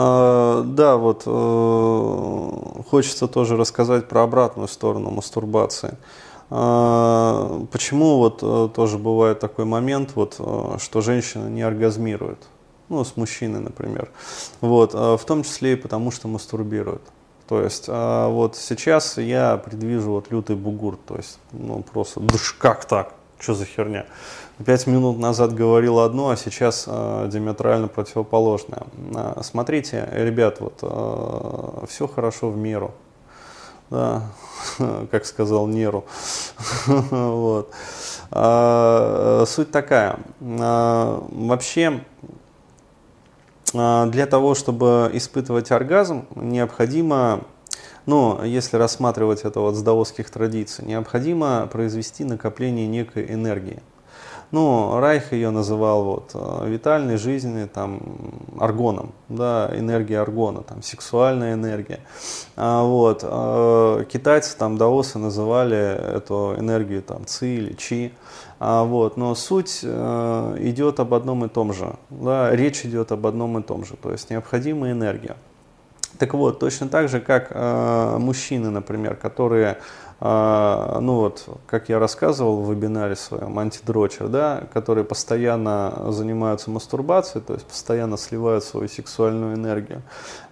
А, да, вот э, хочется тоже рассказать про обратную сторону мастурбации. А, почему вот э, тоже бывает такой момент, вот, э, что женщина не оргазмирует? Ну, с мужчиной, например. Вот, в том числе и потому, что мастурбирует. То есть а, вот сейчас я предвижу вот лютый бугур, то есть ну просто, душ, как так? Что за херня? Пять минут назад говорил одно, а сейчас э, диаметрально противоположное. Э, смотрите, ребят, вот э, все хорошо в меру. Да, как сказал Неру. вот. а, суть такая. А, вообще, для того, чтобы испытывать оргазм, необходимо но если рассматривать это вот с даосских традиций, необходимо произвести накопление некой энергии. Ну, Райх ее называл вот э, витальной, жизненной, там, аргоном, да, энергия аргона, там, сексуальная энергия. А, вот, а, китайцы, там, даосы называли эту энергию, там, ци или чи. А, вот, но суть а, идет об одном и том же, да, речь идет об одном и том же, то есть необходимая энергия. Так вот, точно так же, как э, мужчины, например, которые а, ну вот, как я рассказывал в вебинаре своем, антидрочер, да, которые постоянно занимаются мастурбацией, то есть постоянно сливают свою сексуальную энергию.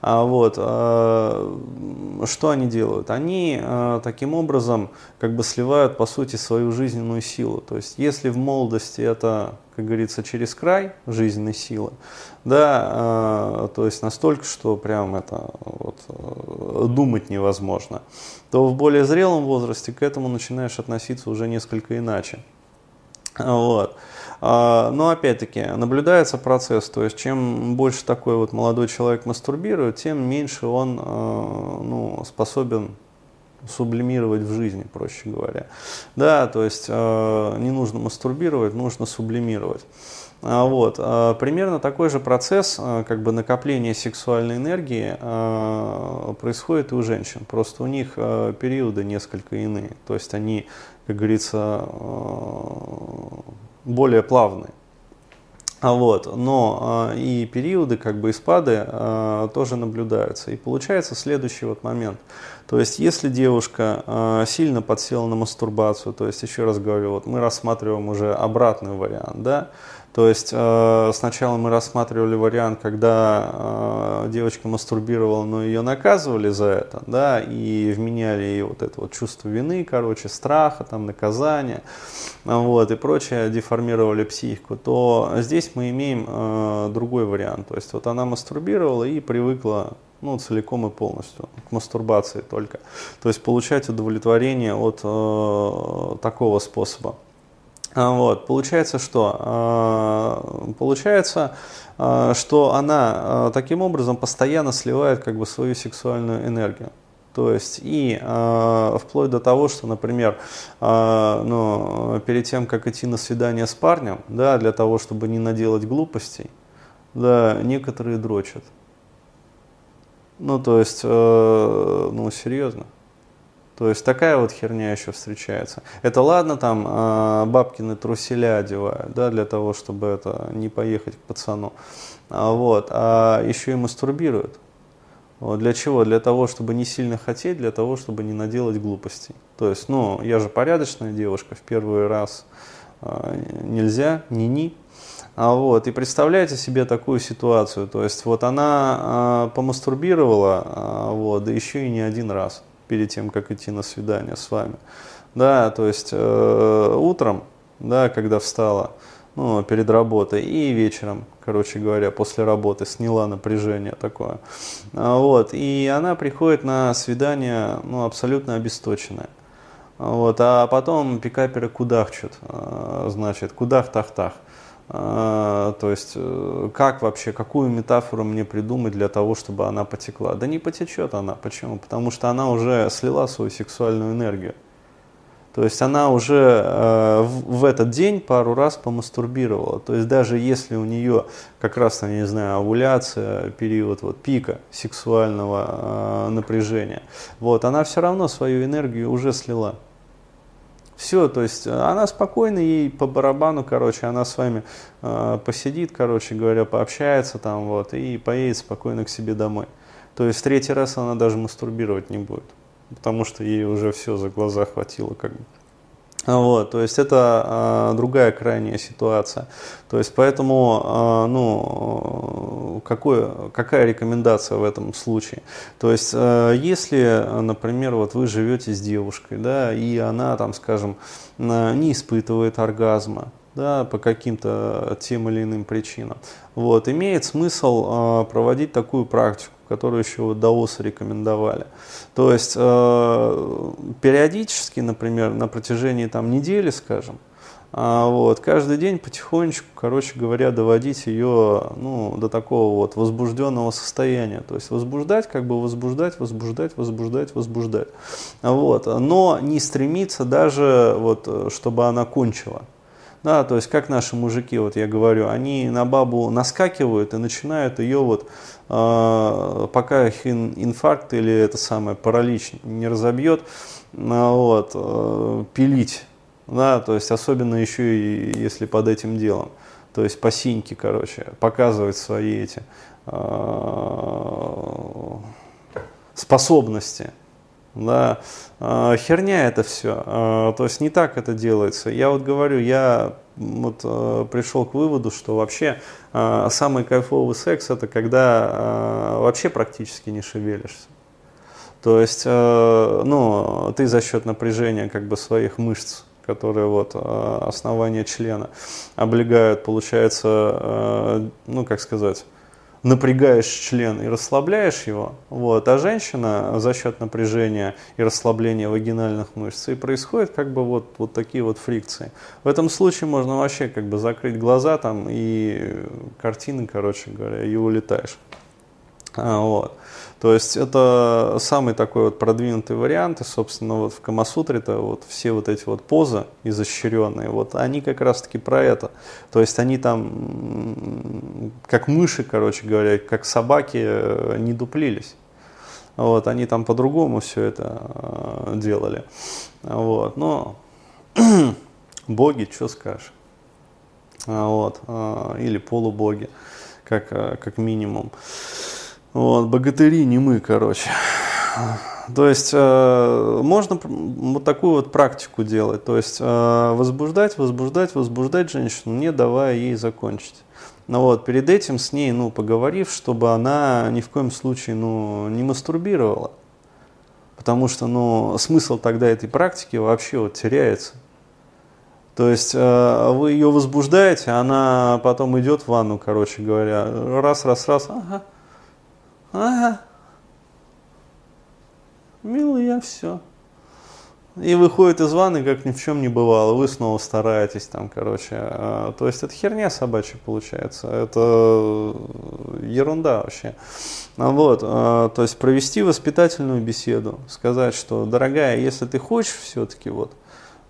А вот, а, что они делают? Они а, таким образом как бы сливают, по сути, свою жизненную силу. То есть, если в молодости это как говорится, через край жизненной силы, да, э, то есть настолько, что прям это вот, э, думать невозможно, то в более зрелом возрасте к этому начинаешь относиться уже несколько иначе. Вот. А, но опять-таки наблюдается процесс, то есть чем больше такой вот молодой человек мастурбирует, тем меньше он э, ну, способен сублимировать в жизни, проще говоря. Да, то есть э, не нужно мастурбировать, нужно сублимировать. А, вот. А, примерно такой же процесс э, как бы накопления сексуальной энергии э, происходит и у женщин. Просто у них э, периоды несколько иные. То есть они, как говорится, более плавные. А вот, но э, и периоды, как бы и спады э, тоже наблюдаются. И получается следующий вот момент. То есть, если девушка сильно подсела на мастурбацию, то есть, еще раз говорю, вот мы рассматриваем уже обратный вариант, да, то есть э, сначала мы рассматривали вариант, когда э, девочка мастурбировала, но ее наказывали за это, да, и вменяли ей вот это вот чувство вины, короче, страха, там, наказания, вот, и прочее, деформировали психику, то здесь мы имеем э, другой вариант. То есть вот она мастурбировала и привыкла ну, целиком и полностью, к мастурбации только. То есть получать удовлетворение от такого способа. А, вот, получается что? А, получается, а, что она таким образом постоянно сливает как бы свою сексуальную энергию. То есть и э, вплоть до того, что, например, э, ну, перед тем, как идти на свидание с парнем, да, для того, чтобы не наделать глупостей, да, некоторые дрочат. Ну, то есть, э, ну, серьезно. То есть такая вот херня еще встречается. Это ладно, там э, бабкины труселя одевают, да, для того, чтобы это не поехать к пацану. А, вот, а еще и мастурбируют. Вот, для чего? Для того, чтобы не сильно хотеть, для того, чтобы не наделать глупостей. То есть, ну, я же порядочная девушка, в первый раз э, нельзя, ни-ни. А вот, и представляете себе такую ситуацию, то есть вот она э, помастурбировала, э, вот, да еще и не один раз перед тем, как идти на свидание с вами. Да, то есть э, утром, да, когда встала, ну, перед работой, и вечером, короче говоря, после работы сняла напряжение такое. А, вот, и она приходит на свидание, ну, абсолютно обесточенная. Вот, а потом пикаперы кудахчут, э, значит, кудах-тах-тах. А, то есть, э, как вообще, какую метафору мне придумать для того, чтобы она потекла? Да не потечет она. Почему? Потому что она уже слила свою сексуальную энергию. То есть она уже э, в этот день пару раз помастурбировала. То есть даже если у нее как раз, я не знаю, овуляция, период вот, пика сексуального э, напряжения, вот, она все равно свою энергию уже слила Все, то есть она спокойно, ей по барабану, короче, она с вами э, посидит, короче говоря, пообщается там вот и поедет спокойно к себе домой. То есть в третий раз она даже мастурбировать не будет, потому что ей уже все за глаза хватило как бы. Вот, то есть это а, другая крайняя ситуация. То есть поэтому, а, ну, какое, какая рекомендация в этом случае? То есть а, если, например, вот вы живете с девушкой, да, и она там, скажем, не испытывает оргазма, да, по каким-то тем или иным причинам. Вот, имеет смысл э, проводить такую практику, которую еще даосы рекомендовали. То есть э, периодически, например, на протяжении там недели, скажем, а, вот, каждый день потихонечку, короче говоря, доводить ее ну, до такого вот возбужденного состояния. То есть возбуждать, как бы возбуждать, возбуждать, возбуждать, возбуждать. Вот. Но не стремиться даже, вот, чтобы она кончила. Да, то есть как наши мужики, вот я говорю, они на бабу наскакивают и начинают ее вот, э, пока их ин, инфаркт или это самое паралич не разобьет, э, вот, э, пилить. Да, то есть особенно еще и если под этим делом. То есть по синьке, короче, показывать свои эти э, способности. Да, э, херня это все. Э, то есть не так это делается. Я вот говорю, я вот э, пришел к выводу, что вообще самый кайфовый секс это когда вообще практически не шевелишься. То есть, ну, ты за счет напряжения как бы своих мышц которые вот основание члена облегают, получается, ну, как сказать, напрягаешь член и расслабляешь его, вот, а женщина за счет напряжения и расслабления вагинальных мышц и происходит как бы вот, вот такие вот фрикции. В этом случае можно вообще как бы закрыть глаза там и картины, короче говоря, и улетаешь. Вот. То есть это самый такой вот продвинутый вариант, и, собственно, вот в Камасутре-то вот все вот эти вот позы изощренные, вот они как раз-таки про это. То есть они там, как мыши, короче говоря, как собаки э, не дуплились. Вот, они там по-другому все это э, делали. Вот, но боги, что скажешь. А, вот, э, или полубоги, как, как минимум. Вот, богатыри не мы, короче. То есть э, можно вот такую вот практику делать. То есть э, возбуждать, возбуждать, возбуждать женщину, не давая ей закончить. Ну вот, перед этим с ней, ну, поговорив, чтобы она ни в коем случае, ну, не мастурбировала. Потому что, ну, смысл тогда этой практики вообще вот теряется. То есть э, вы ее возбуждаете, она потом идет в ванну, короче говоря, раз, раз, раз, ага, Ага. Милый, я все. И выходит из ванны, как ни в чем не бывало. Вы снова стараетесь там, короче. А, то есть это херня собачья получается. Это ерунда вообще. Вот, а, то есть провести воспитательную беседу. Сказать, что, дорогая, если ты хочешь все-таки вот,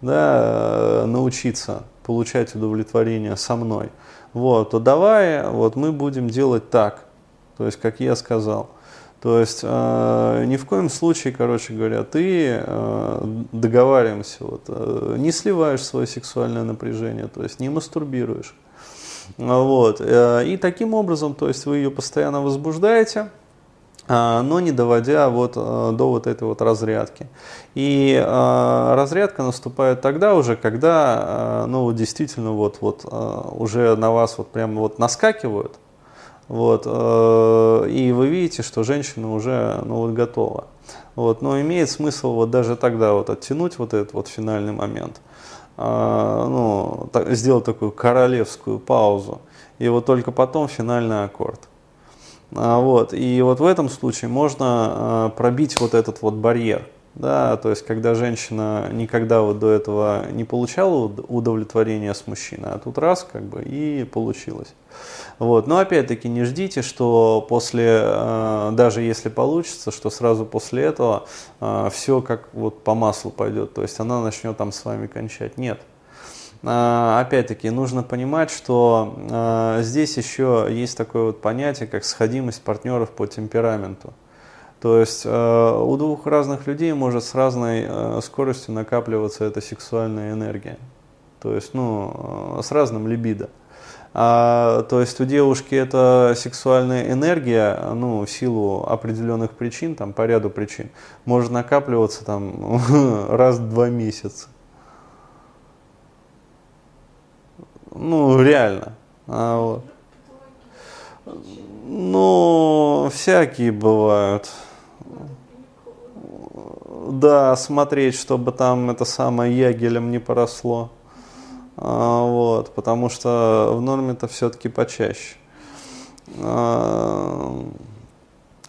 да, научиться получать удовлетворение со мной, вот, то давай, вот мы будем делать так. То есть, как я сказал. То есть, э, ни в коем случае, короче говоря, ты э, договариваемся, вот, э, не сливаешь свое сексуальное напряжение, то есть не мастурбируешь. Вот. Э, и таким образом, то есть вы ее постоянно возбуждаете, э, но не доводя вот э, до вот этой вот разрядки. И э, разрядка наступает тогда уже, когда, ну, действительно, вот, вот уже на вас вот прямо вот наскакивают, вот, э, и вы видите, что женщина уже ну, вот, готова. Вот, но имеет смысл вот даже тогда вот оттянуть вот этот вот финальный момент, а, ну, так, сделать такую королевскую паузу, и вот только потом финальный аккорд. А, вот, и вот в этом случае можно а, пробить вот этот вот барьер – да, то есть когда женщина никогда вот до этого не получала удовлетворения с мужчиной, а тут раз как бы и получилось. Вот. Но опять-таки не ждите, что после, э, даже если получится, что сразу после этого э, все как вот по маслу пойдет, то есть она начнет там с вами кончать. Нет. Э, опять-таки нужно понимать, что здесь еще есть такое вот понятие, как сходимость партнеров по темпераменту. То есть э, у двух разных людей может с разной э, скоростью накапливаться эта сексуальная энергия. То есть, ну, э, с разным либидо. А, то есть у девушки эта сексуальная энергия, ну, в силу определенных причин, там, по ряду причин, может накапливаться там раз в два месяца. Ну, реально. А, вот. Ну, всякие бывают. Да, смотреть, чтобы там это самое ягелем не поросло. А, вот, потому что в норме это все-таки почаще. А,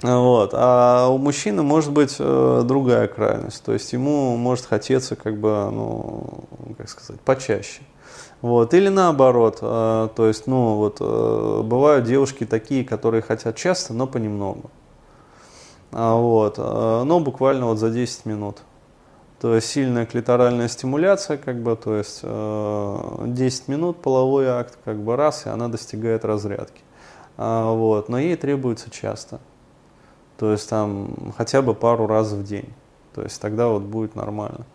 вот. А у мужчины может быть э, другая крайность. То есть ему может хотеться, как бы, ну, как сказать, почаще. Вот. Или наоборот, э, то есть, ну, вот, э, бывают девушки такие, которые хотят часто, но понемногу. А, вот, э, но буквально вот за 10 минут. То есть сильная клиторальная стимуляция, как бы, то есть 10 минут половой акт, как бы раз, и она достигает разрядки. А, вот, но ей требуется часто. То есть там хотя бы пару раз в день. То есть тогда вот будет нормально.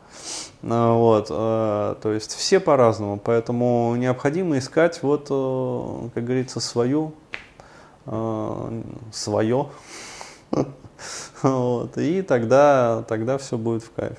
А, вот, э, то есть все по-разному, поэтому необходимо искать вот, э, как говорится, свою, э, свое, вот, и тогда, тогда все будет в кайф.